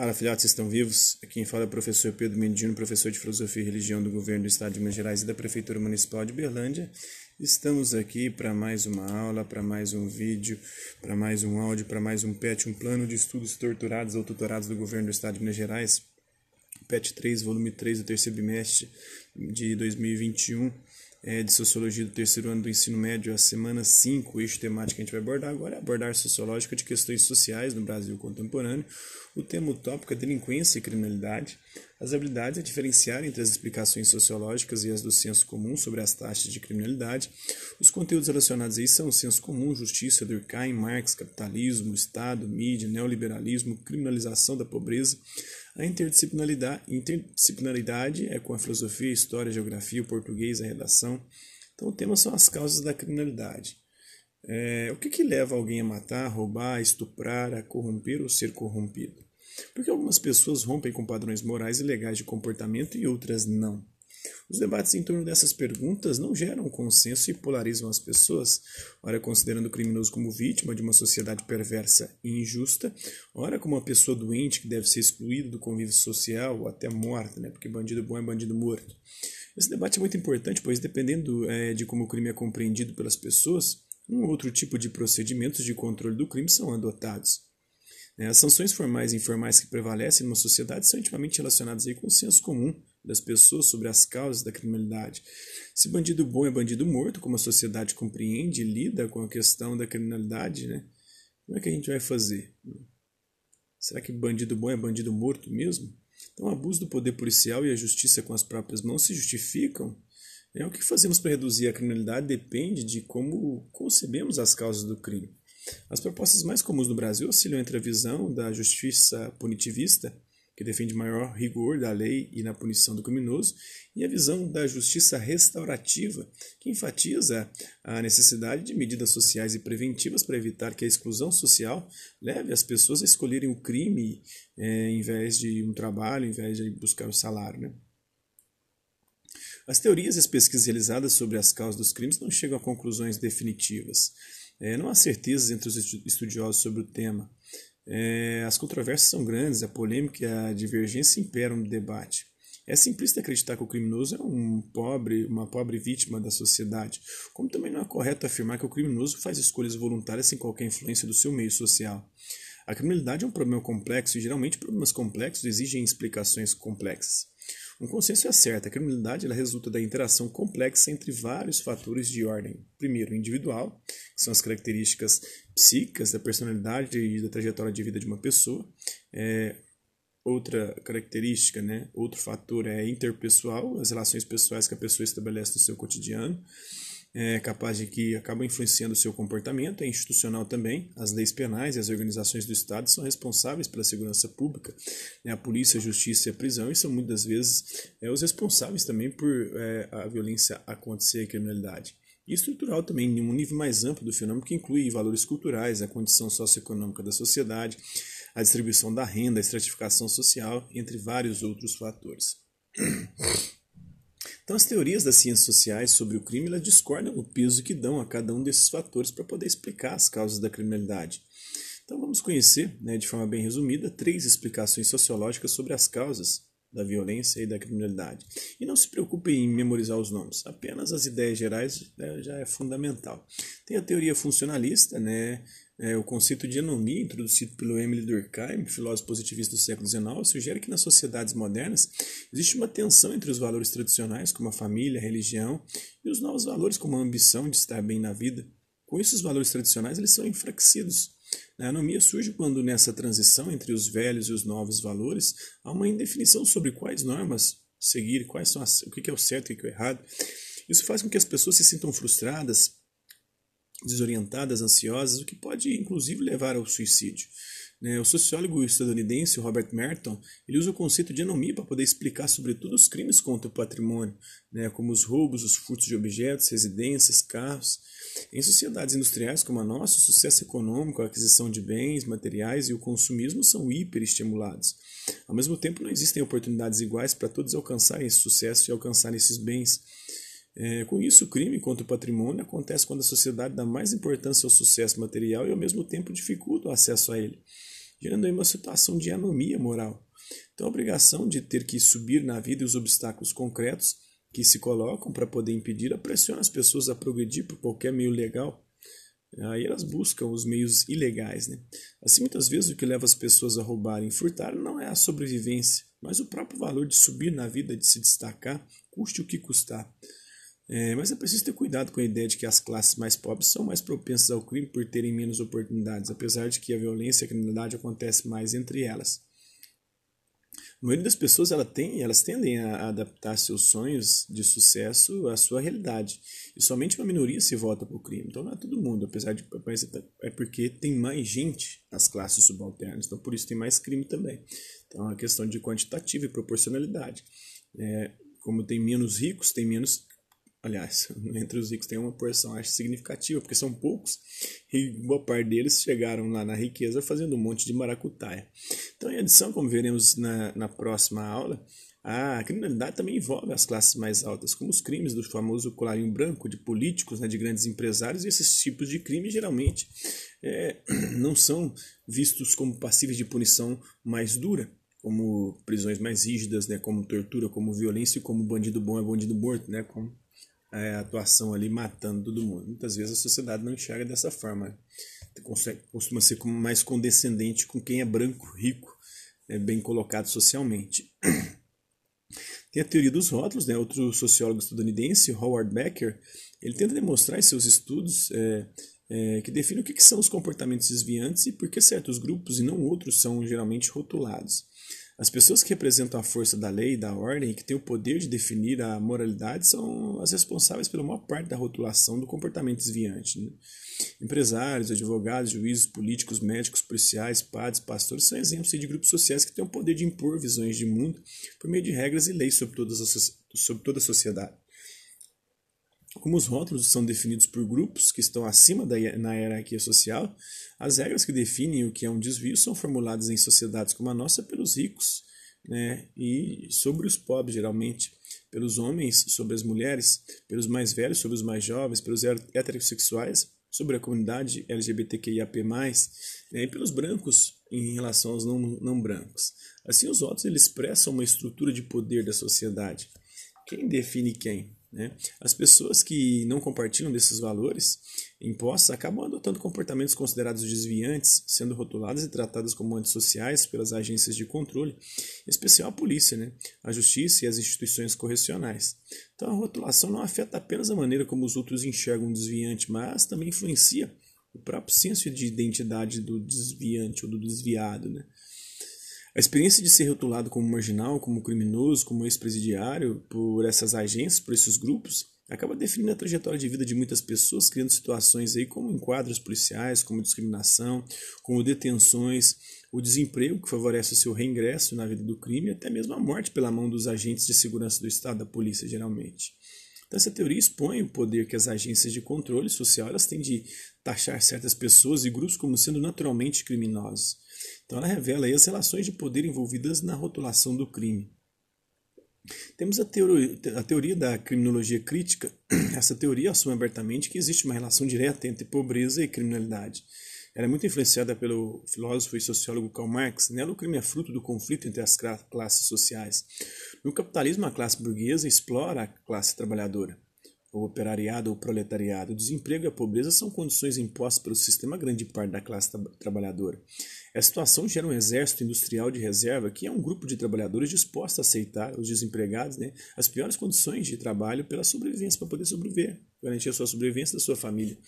Fala, filhotes, estão vivos? Quem fala é o professor Pedro Mendino, professor de Filosofia e Religião do Governo do Estado de Minas Gerais e da Prefeitura Municipal de Berlândia. Estamos aqui para mais uma aula, para mais um vídeo, para mais um áudio, para mais um PET, um plano de estudos torturados ou tutorados do Governo do Estado de Minas Gerais. PET 3, volume 3 do terceiro bimestre de 2021 é, de Sociologia do terceiro ano do ensino médio, a semana 5, o eixo temático que a gente vai abordar agora é abordar sociológica de questões sociais no Brasil contemporâneo. O tema utópico é delinquência e criminalidade. As habilidades é diferenciar entre as explicações sociológicas e as do senso comum sobre as taxas de criminalidade. Os conteúdos relacionados aí são o senso comum, justiça, Durkheim, Marx, capitalismo, Estado, mídia, neoliberalismo, criminalização da pobreza, a interdisciplinaridade, interdisciplinaridade é com a filosofia, a história, a geografia, o português, a redação. Então, o tema são as causas da criminalidade. É, o que, que leva alguém a matar, roubar, estuprar, a corromper ou ser corrompido? Porque algumas pessoas rompem com padrões morais e legais de comportamento e outras não. Os debates em torno dessas perguntas não geram consenso e polarizam as pessoas, ora considerando o criminoso como vítima de uma sociedade perversa e injusta, ora como uma pessoa doente que deve ser excluída do convívio social ou até morta, né? porque bandido bom é bandido morto. Esse debate é muito importante, pois dependendo é, de como o crime é compreendido pelas pessoas, um outro tipo de procedimentos de controle do crime são adotados. Né, as sanções formais e informais que prevalecem numa sociedade são intimamente relacionadas aí com o senso comum das pessoas sobre as causas da criminalidade. Se bandido bom é bandido morto, como a sociedade compreende e lida com a questão da criminalidade, né? Como é que a gente vai fazer? Será que bandido bom é bandido morto mesmo? Então, o abuso do poder policial e a justiça com as próprias mãos se justificam? É, o que fazemos para reduzir a criminalidade depende de como concebemos as causas do crime. As propostas mais comuns no Brasil oscilam entre a visão da justiça punitivista que defende maior rigor da lei e na punição do criminoso, e a visão da justiça restaurativa, que enfatiza a necessidade de medidas sociais e preventivas para evitar que a exclusão social leve as pessoas a escolherem o crime é, em vez de um trabalho, em vez de buscar o salário. Né? As teorias e as pesquisas realizadas sobre as causas dos crimes não chegam a conclusões definitivas. É, não há certezas entre os estudiosos sobre o tema. É, as controvérsias são grandes, a polêmica e a divergência imperam no debate. É simplista acreditar que o criminoso é um pobre, uma pobre vítima da sociedade, como também não é correto afirmar que o criminoso faz escolhas voluntárias sem qualquer influência do seu meio social. A criminalidade é um problema complexo e geralmente problemas complexos exigem explicações complexas. Um consenso é certo, a criminalidade ela resulta da interação complexa entre vários fatores de ordem. Primeiro, individual, que são as características psíquicas da personalidade e da trajetória de vida de uma pessoa. É, outra característica, né, outro fator é interpessoal, as relações pessoais que a pessoa estabelece no seu cotidiano é capaz de que acaba influenciando o seu comportamento, é institucional também. As leis penais e as organizações do Estado são responsáveis pela segurança pública, né? a polícia, a justiça e a prisão, e são muitas vezes é, os responsáveis também por é, a violência acontecer, a criminalidade. E estrutural também, em um nível mais amplo do fenômeno, que inclui valores culturais, a condição socioeconômica da sociedade, a distribuição da renda, a estratificação social, entre vários outros fatores. Então, as teorias das ciências sociais sobre o crime elas discordam o peso que dão a cada um desses fatores para poder explicar as causas da criminalidade. Então, vamos conhecer, né, de forma bem resumida, três explicações sociológicas sobre as causas da violência e da criminalidade. E não se preocupe em memorizar os nomes, apenas as ideias gerais né, já é fundamental. Tem a teoria funcionalista, né, é, o conceito de anomia, introduzido pelo Emile Durkheim, filósofo positivista do século XIX, sugere que nas sociedades modernas existe uma tensão entre os valores tradicionais, como a família, a religião, e os novos valores, como a ambição de estar bem na vida. Com isso, os valores tradicionais eles são enfraquecidos. A anomia surge quando, nessa transição entre os velhos e os novos valores, há uma indefinição sobre quais normas seguir, quais são as, o que é o certo e o que é o errado. Isso faz com que as pessoas se sintam frustradas, desorientadas, ansiosas, o que pode inclusive levar ao suicídio. Né? O sociólogo estadunidense Robert Merton ele usa o conceito de anomia para poder explicar sobretudo os crimes contra o patrimônio, né? como os roubos, os furtos de objetos, residências, carros. Em sociedades industriais como a nossa, o sucesso econômico, a aquisição de bens, materiais e o consumismo são hiperestimulados. Ao mesmo tempo, não existem oportunidades iguais para todos alcançarem esse sucesso e alcançarem esses bens. É, com isso, o crime contra o patrimônio acontece quando a sociedade dá mais importância ao sucesso material e, ao mesmo tempo, dificulta o acesso a ele. gerando aí uma situação de anomia moral. Então, a obrigação de ter que subir na vida os obstáculos concretos que se colocam para poder impedir pressiona as pessoas a progredir por qualquer meio legal. Aí elas buscam os meios ilegais. Né? Assim, muitas vezes, o que leva as pessoas a roubarem e furtar não é a sobrevivência, mas o próprio valor de subir na vida, de se destacar, custe o que custar. É, mas é preciso ter cuidado com a ideia de que as classes mais pobres são mais propensas ao crime por terem menos oportunidades, apesar de que a violência e a criminalidade acontece mais entre elas. A maioria das pessoas ela tem, elas tendem a adaptar seus sonhos de sucesso à sua realidade. E somente uma minoria se volta para o crime. Então não é todo mundo, apesar de é porque tem mais gente nas classes subalternas. Então por isso tem mais crime também. Então é uma questão de quantitativa e proporcionalidade. É, como tem menos ricos, tem menos aliás, entre os ricos tem uma porção acho significativa, porque são poucos, e boa parte deles chegaram lá na riqueza fazendo um monte de maracutaia. Então, em adição, como veremos na, na próxima aula, a criminalidade também envolve as classes mais altas, como os crimes do famoso colarinho branco, de políticos, né, de grandes empresários, e esses tipos de crimes geralmente é, não são vistos como passíveis de punição mais dura, como prisões mais rígidas, né, como tortura, como violência, e como bandido bom é bandido morto, né, como é, atuação ali matando todo mundo. Muitas vezes a sociedade não enxerga dessa forma. Costuma ser mais condescendente com quem é branco, rico, é, bem colocado socialmente. Tem a teoria dos rótulos, né? outro sociólogo estadunidense, Howard Becker, ele tenta demonstrar em seus estudos é, é, que define o que, que são os comportamentos desviantes e por que certos grupos e não outros são geralmente rotulados. As pessoas que representam a força da lei e da ordem e que têm o poder de definir a moralidade são as responsáveis pela maior parte da rotulação do comportamento desviante. Né? Empresários, advogados, juízes, políticos, médicos, policiais, padres, pastores são exemplos de grupos sociais que têm o poder de impor visões de mundo por meio de regras e leis sobre, toda a sociedade. Como os rótulos são definidos por grupos que estão acima da na hierarquia social, as regras que definem o que é um desvio são formuladas em sociedades como a nossa pelos ricos, né, e sobre os pobres, geralmente, pelos homens sobre as mulheres, pelos mais velhos sobre os mais jovens, pelos heterossexuais sobre a comunidade LGBTQIAP+, né, e pelos brancos em relação aos não, não brancos. Assim, os votos eles expressam uma estrutura de poder da sociedade. Quem define quem? Né? As pessoas que não compartilham desses valores impostos acabam adotando comportamentos considerados desviantes, sendo rotuladas e tratadas como antissociais pelas agências de controle, em especial a polícia, né? a justiça e as instituições correcionais. Então a rotulação não afeta apenas a maneira como os outros enxergam o desviante, mas também influencia o próprio senso de identidade do desviante ou do desviado. Né? A experiência de ser rotulado como marginal, como criminoso, como ex-presidiário por essas agências, por esses grupos, acaba definindo a trajetória de vida de muitas pessoas, criando situações aí como enquadros policiais, como discriminação, como detenções, o desemprego que favorece o seu reingresso na vida do crime, até mesmo a morte pela mão dos agentes de segurança do Estado, da polícia, geralmente. Então, essa teoria expõe o poder que as agências de controle social elas têm de taxar certas pessoas e grupos como sendo naturalmente criminosos. Então ela revela as relações de poder envolvidas na rotulação do crime. Temos a teoria, a teoria da criminologia crítica. Essa teoria assume abertamente que existe uma relação direta entre pobreza e criminalidade. Ela é muito influenciada pelo filósofo e sociólogo Karl Marx. Nela, o crime é fruto do conflito entre as classes sociais. No capitalismo, a classe burguesa explora a classe trabalhadora o operariado ou proletariado, o desemprego e a pobreza são condições impostas pelo sistema a grande parte da classe tra trabalhadora. Essa situação gera um exército industrial de reserva, que é um grupo de trabalhadores dispostos a aceitar os desempregados né, as piores condições de trabalho pela sobrevivência, para poder sobreviver, garantir a sua sobrevivência da sua família.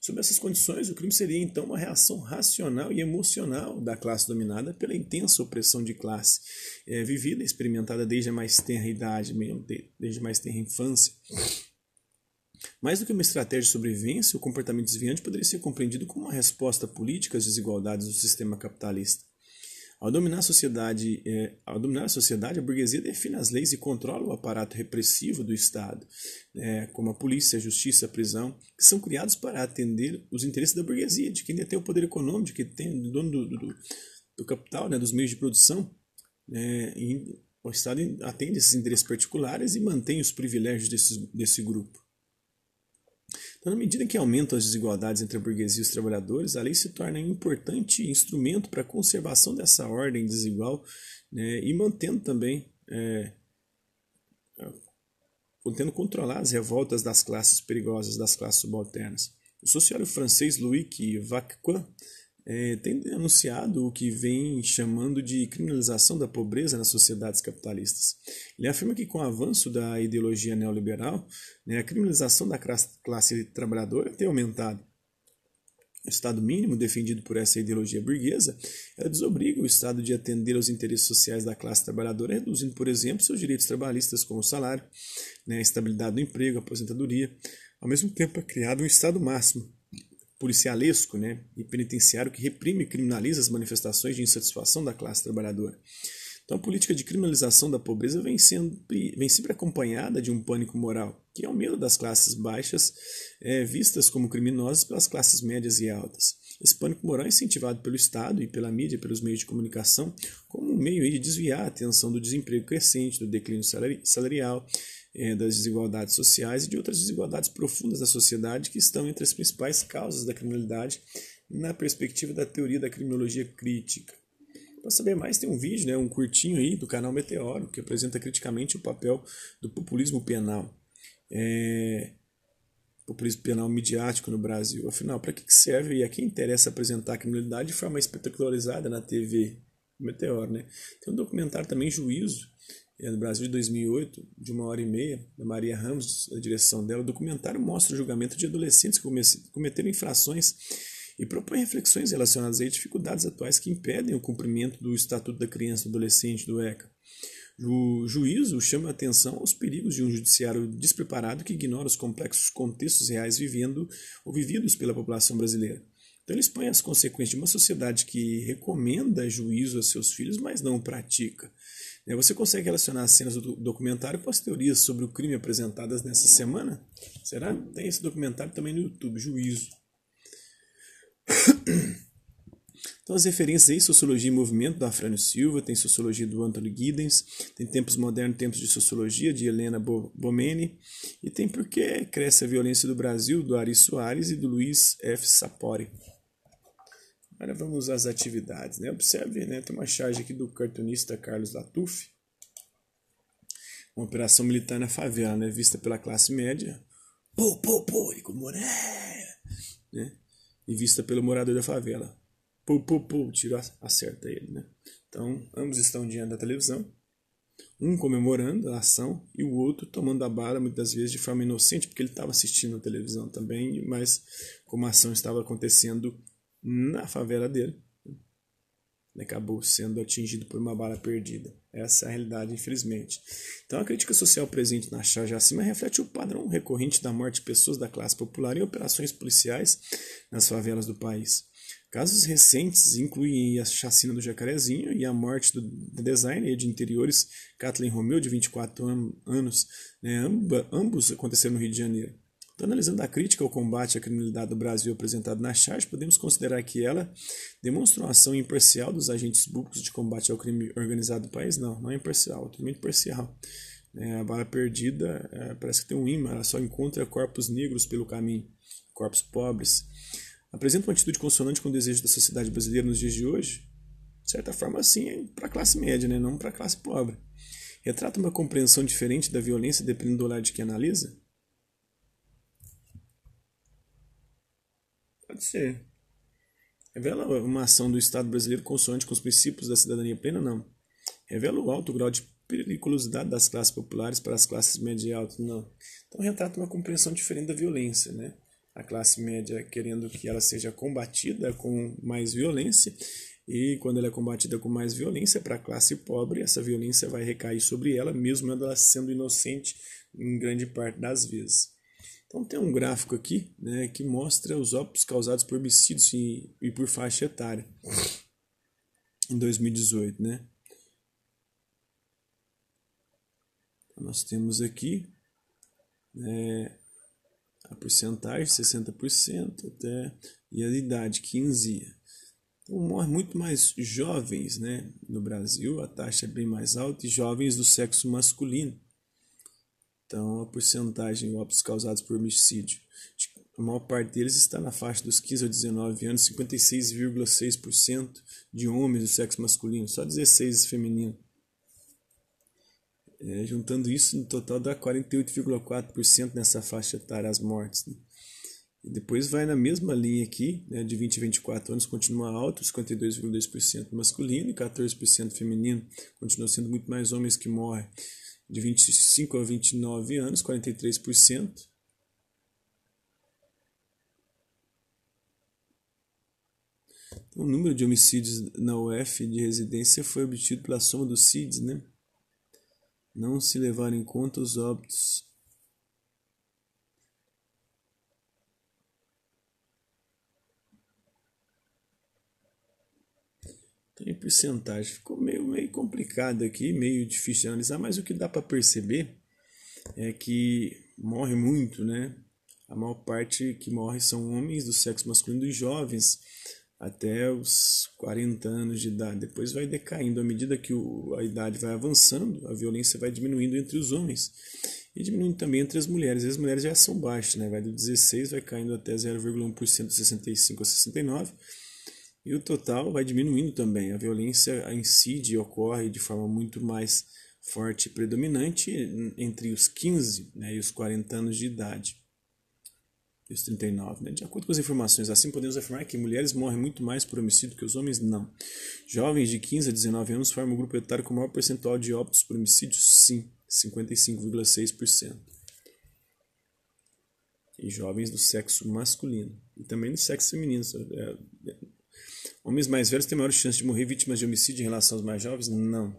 Sob essas condições, o crime seria então uma reação racional e emocional da classe dominada pela intensa opressão de classe, é, vivida e experimentada desde a mais tenra idade, desde a mais tenra infância. Mais do que uma estratégia de sobrevivência, o comportamento desviante poderia ser compreendido como uma resposta política às desigualdades do sistema capitalista. Ao dominar a sociedade, é, ao dominar a sociedade, a burguesia define as leis e controla o aparato repressivo do Estado, é, como a polícia, a justiça, a prisão, que são criados para atender os interesses da burguesia, de quem detém o poder econômico, de quem tem o dono do, do, do capital, né, dos meios de produção. É, o Estado atende esses interesses particulares e mantém os privilégios desse, desse grupo. Então, na medida que aumentam as desigualdades entre a burguesia e os trabalhadores, a lei se torna um importante instrumento para a conservação dessa ordem desigual né, e mantendo também, é, tentando controlar as revoltas das classes perigosas, das classes subalternas. O sociólogo francês Louis Vacquin é, tem denunciado o que vem chamando de criminalização da pobreza nas sociedades capitalistas. Ele afirma que, com o avanço da ideologia neoliberal, né, a criminalização da classe trabalhadora tem aumentado. O Estado mínimo defendido por essa ideologia burguesa ela desobriga o Estado de atender aos interesses sociais da classe trabalhadora, reduzindo, por exemplo, seus direitos trabalhistas, como o salário, né, a estabilidade do emprego, a aposentadoria. Ao mesmo tempo, é criado um Estado máximo, policialesco né, e penitenciário que reprime e criminaliza as manifestações de insatisfação da classe trabalhadora. Então, a política de criminalização da pobreza vem, sempre, vem sempre acompanhada de um pânico moral, que é o medo das classes baixas é, vistas como criminosas pelas classes médias e altas. Esse pânico moral é incentivado pelo Estado e pela mídia, pelos meios de comunicação, como um meio de desviar a atenção do desemprego crescente, do declínio salarial, das desigualdades sociais e de outras desigualdades profundas da sociedade que estão entre as principais causas da criminalidade na perspectiva da teoria da criminologia crítica. Para saber mais, tem um vídeo, né, um curtinho aí do canal Meteoro, que apresenta criticamente o papel do populismo penal. É, populismo penal midiático no Brasil. Afinal, para que serve e a quem interessa apresentar a criminalidade de forma espetacularizada na TV? Meteoro, né? Tem um documentário também, Juízo, é do Brasil de 2008, de uma hora e meia, da Maria Ramos, a direção dela. O documentário mostra o julgamento de adolescentes que cometeram infrações e propõe reflexões relacionadas a dificuldades atuais que impedem o cumprimento do Estatuto da Criança e do Adolescente, do ECA. O juízo chama a atenção aos perigos de um judiciário despreparado que ignora os complexos contextos reais vivendo ou vividos pela população brasileira. Então ele expõe as consequências de uma sociedade que recomenda juízo a seus filhos, mas não o pratica. Né, você consegue relacionar as cenas do documentário com as teorias sobre o crime apresentadas nessa semana? Será? Tem esse documentário também no YouTube, Juízo. Então, as referências aí, Sociologia e Movimento, da Afrânio Silva, tem Sociologia do Anthony Giddens, tem Tempos Modernos, Tempos de Sociologia, de Helena Bomeni, e tem Por que Cresce a Violência do Brasil, do Ari Soares e do Luiz F. Sapori. Agora vamos às atividades. Né? Observe, né? tem uma charge aqui do cartunista Carlos Latuf, uma operação militar na favela, né? vista pela classe média, pô, pô, pô, e como é, né? e vista pelo morador da favela, pô, pô, pô, tiro acerta ele, né? Então, ambos estão diante da televisão, um comemorando a ação e o outro tomando a bala, muitas vezes de forma inocente, porque ele estava assistindo a televisão também, mas como a ação estava acontecendo na favela dele, ele acabou sendo atingido por uma bala perdida. Essa é a realidade, infelizmente. Então, a crítica social presente na charge acima reflete o padrão recorrente da morte de pessoas da classe popular em operações policiais nas favelas do país. Casos recentes incluem a chacina do Jacarezinho e a morte do designer de interiores Kathleen Romeu, de 24 anos. Né? ambos aconteceram no Rio de Janeiro. Então, analisando a crítica ao combate à criminalidade do Brasil apresentado na charge, podemos considerar que ela demonstra uma ação imparcial dos agentes públicos de combate ao crime organizado do país? Não, não é imparcial, é totalmente parcial. É, a bala perdida é, parece que tem um imã, ela só encontra corpos negros pelo caminho, corpos pobres apresenta uma atitude consonante com o desejo da sociedade brasileira nos dias de hoje? De certa forma, sim, é para a classe média, né? não para a classe pobre. Retrata uma compreensão diferente da violência dependendo do olhar de quem analisa? Pode ser. Revela uma ação do Estado brasileiro consonante com os princípios da cidadania plena? Não. Revela o alto grau de periculosidade das classes populares para as classes médias e altas? Não. Então retrata uma compreensão diferente da violência, né? a classe média querendo que ela seja combatida com mais violência, e quando ela é combatida com mais violência para a classe pobre, essa violência vai recair sobre ela, mesmo ela sendo inocente em grande parte das vezes. Então tem um gráfico aqui né, que mostra os óbitos causados por homicídios e, e por faixa etária em 2018, né? Então, nós temos aqui é, a porcentagem 60% até e a idade 15. Então morre muito mais jovens, né? No Brasil a taxa é bem mais alta e jovens do sexo masculino. Então a porcentagem de óbitos causados por homicídio a maior parte deles está na faixa dos 15 a 19 anos, 56,6% de homens do sexo masculino, só 16 feminino. É, juntando isso, no total dá 48,4% nessa faixa etária as mortes. Né? E depois vai na mesma linha aqui, né, de 20 a 24 anos, continua alto, 52,2% masculino e 14% feminino. Continua sendo muito mais homens que morrem. De 25 a 29 anos, 43%. Então, o número de homicídios na UF de residência foi obtido pela soma dos CIDs, né? Não se levaram em conta os óbitos Então, em porcentagem, ficou meio, meio complicado aqui, meio difícil de analisar, mas o que dá para perceber é que morre muito, né? A maior parte que morre são homens do sexo masculino e jovens até os 40 anos de idade. Depois vai decaindo. À medida que o, a idade vai avançando, a violência vai diminuindo entre os homens e diminuindo também entre as mulheres. As mulheres já são baixas, né? vai do 16, vai caindo até 0,1% de 65 a 69 e o total vai diminuindo também. A violência incide e ocorre de forma muito mais forte e predominante entre os 15 né, e os 40 anos de idade. E os 39. Né? De acordo com as informações, assim podemos afirmar que mulheres morrem muito mais por homicídio que os homens não. Jovens de 15 a 19 anos formam o grupo etário com maior percentual de óbitos por homicídio? Sim, 55,6%. E jovens do sexo masculino. E também do sexo feminino. É, Homens mais velhos têm maior chance de morrer vítimas de homicídio em relação aos mais jovens? Não.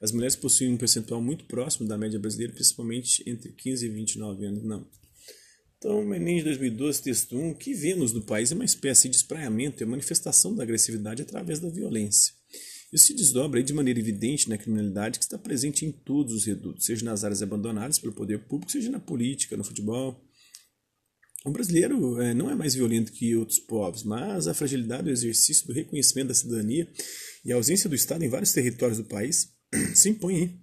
As mulheres possuem um percentual muito próximo da média brasileira, principalmente entre 15 e 29 anos? Não. Então, o Enem de 2012, texto 1, que vemos no país é uma espécie de espraiamento e manifestação da agressividade através da violência. Isso se desdobra de maneira evidente na criminalidade que está presente em todos os redutos, seja nas áreas abandonadas pelo poder público, seja na política, no futebol, o brasileiro é, não é mais violento que outros povos, mas a fragilidade do exercício do reconhecimento da cidadania e a ausência do Estado em vários territórios do país se impõe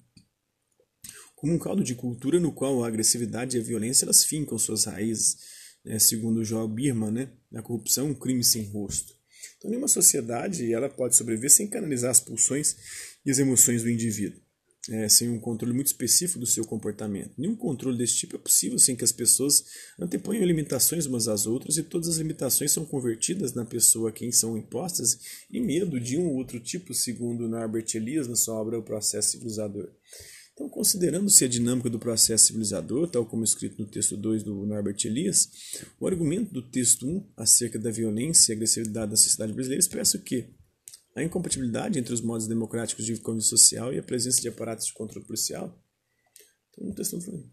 como um caldo de cultura no qual a agressividade e a violência elas fincam suas raízes, né, segundo o João Birman, né, a corrupção é um crime sem rosto. Então, nenhuma sociedade ela pode sobreviver sem canalizar as pulsões e as emoções do indivíduo é, sem um controle muito específico do seu comportamento. Nenhum controle desse tipo é possível sem que as pessoas anteponham limitações umas às outras e todas as limitações são convertidas na pessoa a quem são impostas em medo de um ou outro tipo, segundo Norbert Elias na sua obra O Processo Civilizador. Então, considerando-se a dinâmica do processo civilizador, tal como escrito no texto 2 do Norbert Elias, o argumento do texto 1 acerca da violência e agressividade da sociedade brasileira expressa o quê? A incompatibilidade entre os modos democráticos de convívio social e a presença de aparatos de controle policial. Então.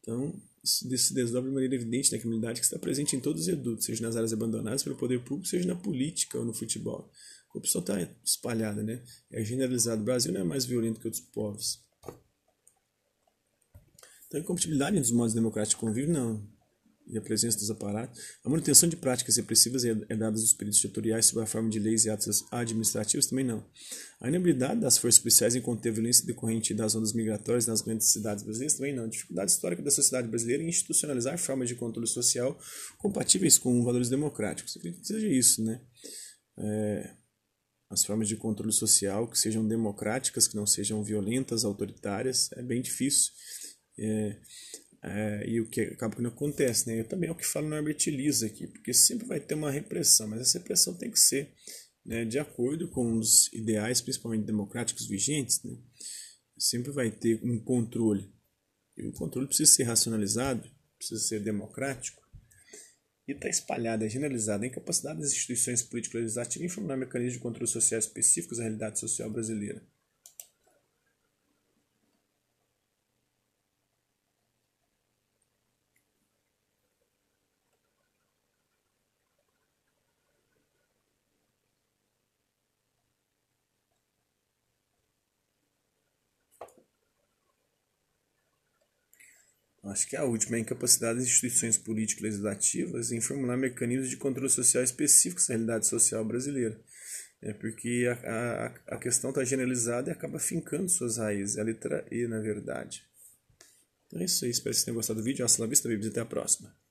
Então, isso se desdobra de maneira evidente na criminalidade que está presente em todos os redutos, seja nas áreas abandonadas pelo poder público, seja na política ou no futebol. A corrupção está espalhada, né? É generalizado. O Brasil não é mais violento que outros povos. Então, a incompatibilidade entre os modos democráticos de convívio, não e a presença dos aparatos, a manutenção de práticas repressivas herdadas dos períodos ditatoriais sob a forma de leis e atos administrativos também não. A inabilidade das forças policiais em conter a violência decorrente das ondas migratórias nas grandes cidades brasileiras também não. A dificuldade histórica da sociedade brasileira em institucionalizar formas de controle social compatíveis com valores democráticos. Eu que seja isso, né? É, as formas de controle social que sejam democráticas, que não sejam violentas, autoritárias, é bem difícil. É, é, e o que acaba que não acontece, né? Eu também é o que falo no Herbert Lisa aqui, porque sempre vai ter uma repressão, mas essa repressão tem que ser né, de acordo com os ideais, principalmente democráticos vigentes, né? Sempre vai ter um controle. E o controle precisa ser racionalizado, precisa ser democrático, e está espalhada, é generalizada a incapacidade das instituições político-legislativas em formar mecanismos de controle social específicos à realidade social brasileira. Acho que é a última, é a incapacidade das instituições político-legislativas em formular mecanismos de controle social específicos à realidade social brasileira. É porque a, a, a questão está generalizada e acaba fincando suas raízes. É a letra E, na verdade. Então é isso aí. Espero que vocês tenham gostado do vídeo. Até a próxima.